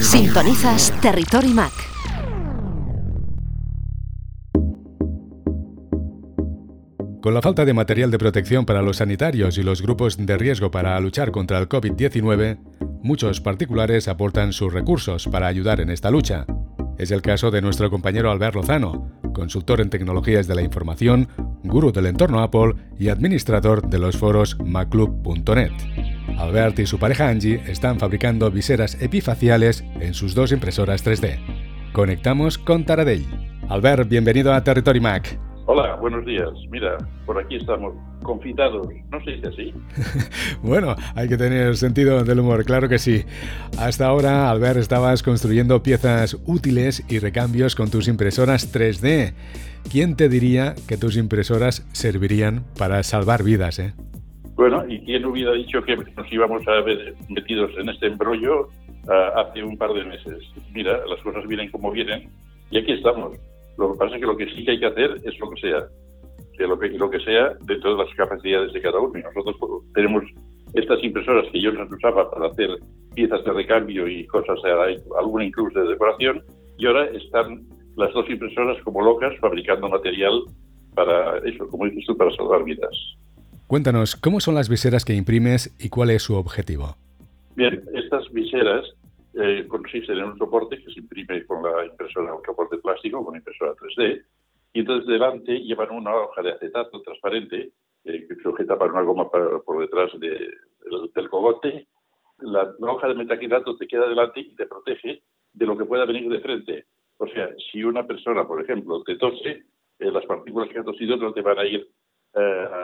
Sintonizas Territory Mac. Con la falta de material de protección para los sanitarios y los grupos de riesgo para luchar contra el COVID-19, muchos particulares aportan sus recursos para ayudar en esta lucha. Es el caso de nuestro compañero Albert Lozano, consultor en tecnologías de la información, gurú del entorno Apple y administrador de los foros maclub.net. Albert y su pareja Angie están fabricando viseras epifaciales en sus dos impresoras 3D. Conectamos con Taradell. Albert, bienvenido a Territory Mac. Hola, buenos días. Mira, por aquí estamos confitados. ¿No se dice así? bueno, hay que tener sentido del humor, claro que sí. Hasta ahora, Albert, estabas construyendo piezas útiles y recambios con tus impresoras 3D. ¿Quién te diría que tus impresoras servirían para salvar vidas, eh? Bueno, ¿y quién hubiera dicho que nos íbamos a ver metidos en este embrollo uh, hace un par de meses? Mira, las cosas vienen como vienen y aquí estamos. Lo que pasa es que lo que sí que hay que hacer es lo que sea, que lo que, lo que sea dentro de las capacidades de cada uno. Y nosotros pues, tenemos estas impresoras que yo las usaba para hacer piezas de recambio y cosas, alguna incluso de decoración, y ahora están las dos impresoras como locas fabricando material para eso, como dices tú, para salvar vidas. Cuéntanos, ¿cómo son las viseras que imprimes y cuál es su objetivo? Bien, estas viseras eh, consisten en un soporte que se imprime con la impresora, un soporte plástico con impresora 3D, y entonces delante llevan una hoja de acetato transparente eh, que sujeta para una goma por detrás de, del cogote. La, hoja de metacrilato te queda delante y te protege de lo que pueda venir de frente. O sea, si una persona, por ejemplo, te tose, eh, las partículas que ha tosido no te van a ir eh, a,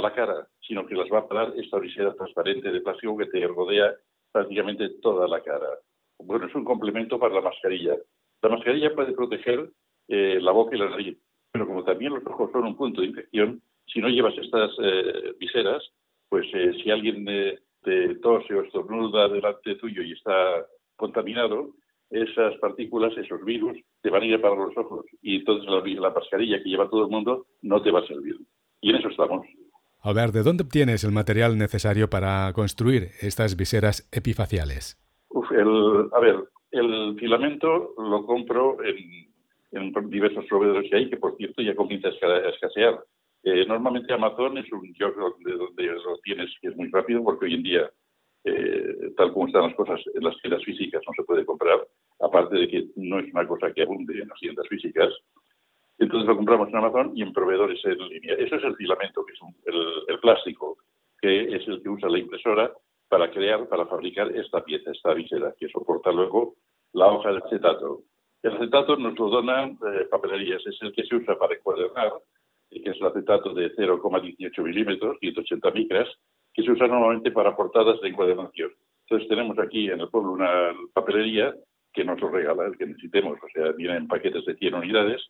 la cara, sino que las va a parar esta visera transparente de plástico que te rodea prácticamente toda la cara. Bueno, es un complemento para la mascarilla. La mascarilla puede proteger eh, la boca y la nariz, pero como también los ojos son un punto de infección, si no llevas estas eh, viseras, pues si alguien te tose o estornuda delante tuyo y está contaminado, esas partículas, esos virus, te van a ir para los ojos y entonces la mascarilla que lleva todo el mundo no te va a servir. Y en eso estamos. A ver, ¿de dónde obtienes el material necesario para construir estas viseras epifaciales? el, a ver, el filamento lo compro en, diversos proveedores que hay, que por cierto ya comienza a escasear. Eh, normalmente Amazon es un yo de donde lo tienes que es muy rápido porque hoy en día, eh, tal como están las cosas, en las tiendas físicas no se puede comprar, aparte de que no es una cosa que abunde en las tiendas físicas. Entonces lo compramos en Amazon y en proveedores en línea. Eso es el filamento, que es el, plástico, que es el que usa la impresora para crear, para fabricar esta pieza, esta visera, que soporta luego la hoja de acetato. El acetato nos lo donan eh, papelerías, es el que se usa para encuadernar, que es el acetato de 0,18 milímetros, 180 micras, que se usa normalmente para portadas de encuadernación. Entonces tenemos aquí en el pueblo una papelería que nos lo regala, el que necesitemos, o sea, vienen paquetes de 100 unidades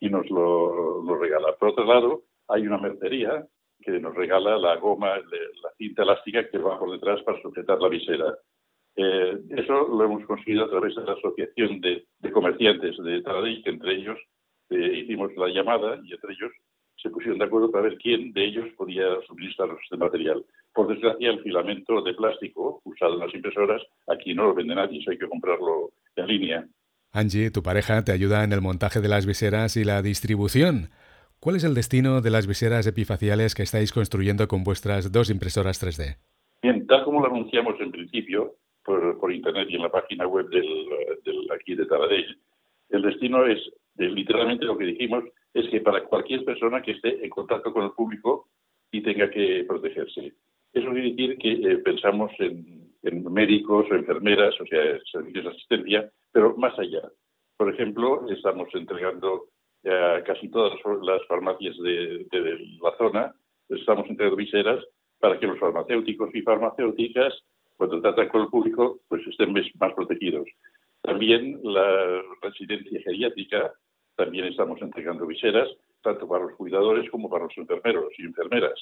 y nos lo, regala. Por otro lado, hay una mercería que nos regala la goma, la cinta elástica que va por detrás para sujetar la visera. Eh, eso lo hemos conseguido a través de la Asociación de, Comerciantes de Taradell, que entre ellos eh, hicimos la llamada y entre ellos se pusieron de acuerdo para ver quién de ellos podía suministrarnos este material. Por desgracia, el filamento de plástico usado en las impresoras aquí no lo vende nadie, eso hay que comprarlo en línea. Angie, tu pareja, te ayuda en el montaje de las viseras y la distribución. ¿Cuál es el destino de las viseras epifaciales que estáis construyendo con vuestras dos impresoras 3D? Bien, tal como lo anunciamos en principio por, internet y en la página web del, aquí de Taradell, el destino es, literalmente lo que dijimos, es que para cualquier persona que esté en contacto con el público y tenga que protegerse. Eso quiere decir que eh, pensamos en en médicos enfermeras, o sea, servicios de asistencia, pero más allá. Por ejemplo, estamos entregando a casi todas las farmacias de, la zona, estamos entregando viseras para que los farmacéuticos y farmacéuticas, cuando tratan con el público, pues estén más protegidos. También la residencia geriátrica, también estamos entregando viseras, tanto para los cuidadores como para los enfermeros y enfermeras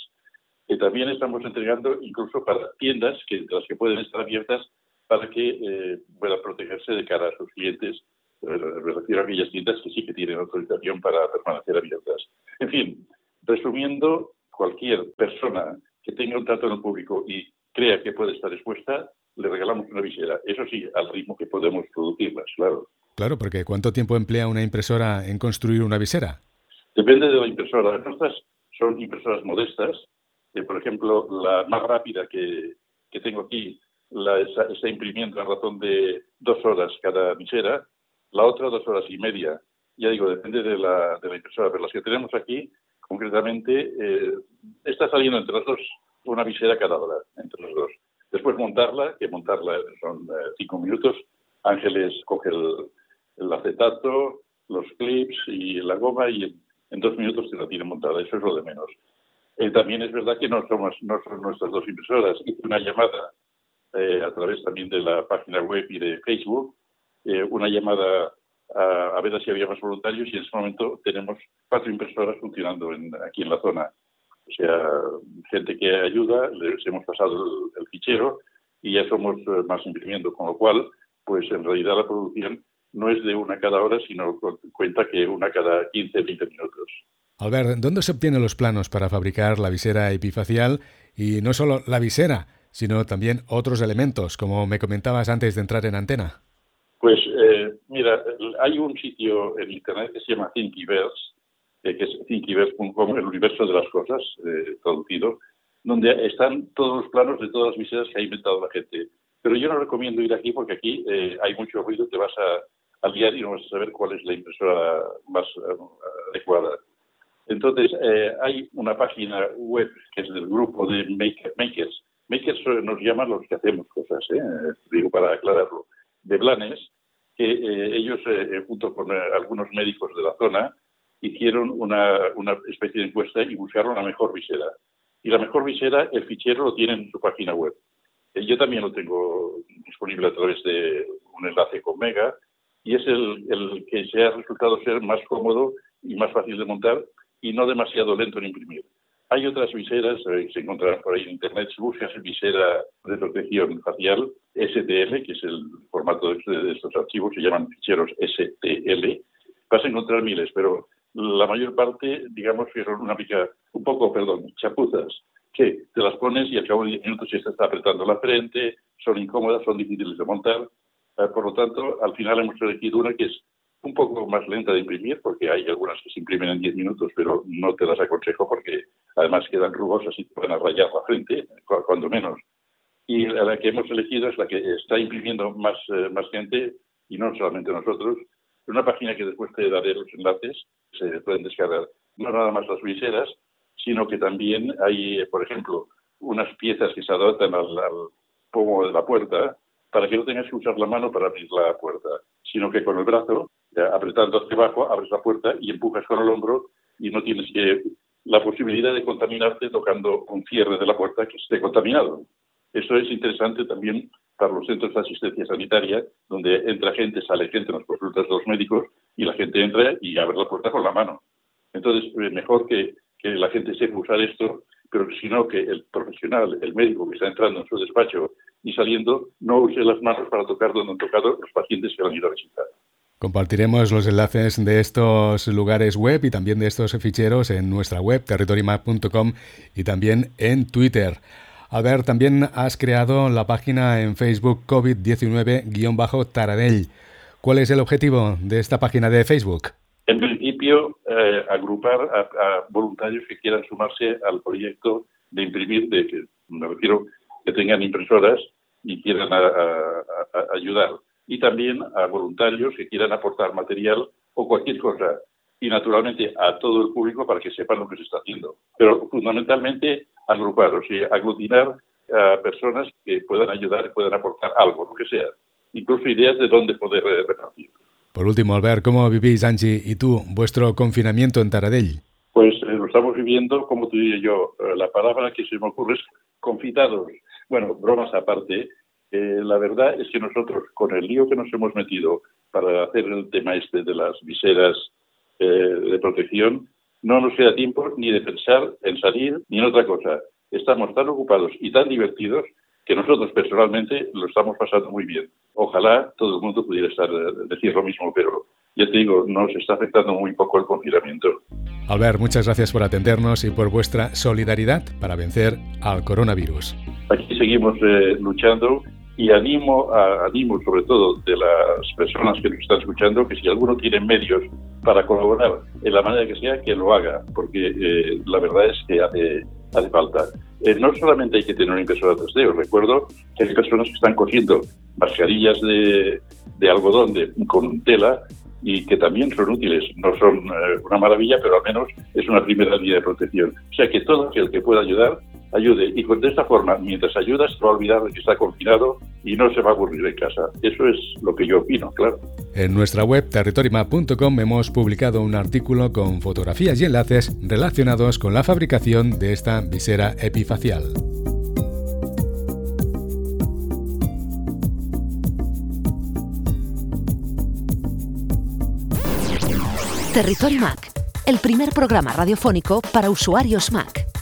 que también estamos entregando incluso para tiendas que las que pueden estar abiertas para que eh, puedan protegerse de cara a sus clientes. Eh, me refiero a aquellas tiendas que sí que tienen autorización para permanecer abiertas. En fin, resumiendo, cualquier persona que tenga un trato en el público y crea que puede estar expuesta, le regalamos una visera. Eso sí, al ritmo que podemos producirlas, claro. Claro, porque ¿cuánto tiempo emplea una impresora en construir una visera? Depende de la impresora. Nuestras son impresoras modestas. Por ejemplo, la más rápida que, tengo aquí la está, imprimiendo a razón de dos horas cada visera, la otra dos horas y media. Ya digo, depende de la, impresora, pero las que tenemos aquí, concretamente, eh, está saliendo entre los dos una visera cada hora, entre los dos. Después montarla, que montarla son eh, cinco minutos. Ángeles coge el, acetato, los clips y la goma y en, dos minutos te la tiene montada. Eso es lo de menos. Eh, también es verdad que no somos no son nuestras dos impresoras. Hice una llamada eh, a través también de la página web y de Facebook, una llamada a, ver si había más voluntarios y en ese momento tenemos cuatro impresoras funcionando aquí en la zona. O sea, gente que ayuda, les hemos pasado el, fichero y ya somos eh, más imprimiendo, con lo cual, pues en realidad la producción no es de una cada hora, sino cuenta que una cada 15, 20 minutos. Albert, ¿dónde se obtienen los planos para fabricar la visera epifacial? Y no solo la visera, sino también otros elementos, como me comentabas antes de entrar en antena. Pues eh, mira, hay un sitio en Internet que se llama Thinkiverse, que es thinkiverse.com, el universo de las cosas, eh, traducido, donde están todos los planos de todas las viseras que ha inventado la gente. Pero yo no recomiendo ir aquí porque aquí eh, hay mucho ruido, te vas a, a guiar y no vas a saber cuál es la impresora más eh, adecuada. Entonces, hay una página web que es del grupo de makers. Makers nos llaman los que hacemos cosas, digo para aclararlo, de Blanes, que ellos, junto con algunos médicos de la zona, hicieron una, especie de encuesta y buscaron la mejor visera. Y la mejor visera, el fichero lo tienen en su página web. Eh, yo también lo tengo disponible a través de un enlace con Mega y es el, el que se ha resultado ser más cómodo y más fácil de montar y no demasiado lento en imprimir. Hay otras viseras eh, que se encontrarán por ahí en Internet. Si buscas visera de protección facial, STL, que es el formato de estos archivos, se llaman ficheros STL, vas a encontrar miles, pero la mayor parte, digamos que son una pica, un poco, perdón, chapuzas, que te las pones y al cabo de 10 minutos ya está apretando la frente, son incómodas, son difíciles de montar. Eh, por lo tanto, al final hemos elegido una que es un poco más lenta de imprimir, porque hay algunas que se imprimen en 10 minutos, pero no te las aconsejo porque además quedan rugosas y te van a rayar la frente, cuando menos. Y la que hemos elegido es la que está imprimiendo más, eh, más gente, y no solamente nosotros, una página que después te daré los enlaces, se pueden descargar no nada más las viseras, sino que también hay, por ejemplo, unas piezas que se adaptan al, pomo de la puerta para que no tengas que usar la mano para abrir la puerta, sino que con el brazo, apretando hacia abajo, abres la puerta y empujas con el hombro y no tienes que la posibilidad de contaminarte tocando un cierre de la puerta que esté contaminado. Eso es interesante también para los centros de asistencia sanitaria, donde entra gente, sale gente en las consultas de los médicos y la gente entra y abre la puerta con la mano. Entonces, es mejor que, que la gente sepa usar esto, pero si no, que el profesional, el médico que está entrando en su despacho y saliendo, no use las manos para tocar donde han tocado los pacientes que han ido a visitar. Compartiremos los enlaces de estos lugares web y también de estos ficheros en nuestra web, territorymap.com y también en Twitter. A ver, también has creado la página en Facebook COVID-19-Taradell. ¿Cuál es el objetivo de esta página de Facebook? En principio, eh, agrupar a, voluntarios que quieran sumarse al proyecto de imprimir, de me refiero que tengan impresoras y quieran ayudar. Y también a voluntarios que quieran aportar material o cualquier cosa. Y naturalmente a todo el público para que sepan lo que se está haciendo. Pero fundamentalmente agrupar, o sea, aglutinar a personas que puedan ayudar, puedan aportar algo, lo que sea, incluso ideas de dónde poder eh, repartir. Por último, Albert, ¿cómo vivís, Angie, y tú, vuestro confinamiento en Taradell? Pues eh, lo estamos viviendo, como te diría yo, eh, la palabra que se me ocurre es confitados. Bueno, bromas aparte, la verdad es que nosotros, con el lío que nos hemos metido para hacer el tema este de las viseras de protección, no nos queda tiempo ni de pensar en salir ni en otra cosa. Estamos tan ocupados y tan divertidos que nosotros personalmente lo estamos pasando muy bien. Ojalá todo el mundo pudiera estar eh, decir lo mismo, pero ya te digo, nos está afectando muy poco el confinamiento. Albert, muchas gracias por atendernos y por vuestra solidaridad para vencer al coronavirus. Aquí seguimos eh, luchando y animo, a, animo sobre todo de las personas que nos están escuchando que si alguno tiene medios para colaborar en la manera que sea, que lo haga, porque eh, la verdad es que hace, hace falta. Eh, no solamente hay que tener una impresora 3D, recuerdo que hay personas que están cogiendo mascarillas de, de algodón de, con tela y que también son útiles. No son eh, una maravilla, pero al menos es una primera línea de protección. O sea que todo aquel que pueda ayudar, ayude. Y de esta forma, mientras ayudas, se va a olvidar que está confinado y no se va a aburrir en casa. Eso es lo que yo opino, claro. En nuestra web territorymap.com hemos publicado un artículo con fotografías y enlaces relacionados con la fabricación de esta visera epifacial. Territorio Mac, el primer programa radiofónico para usuarios Mac.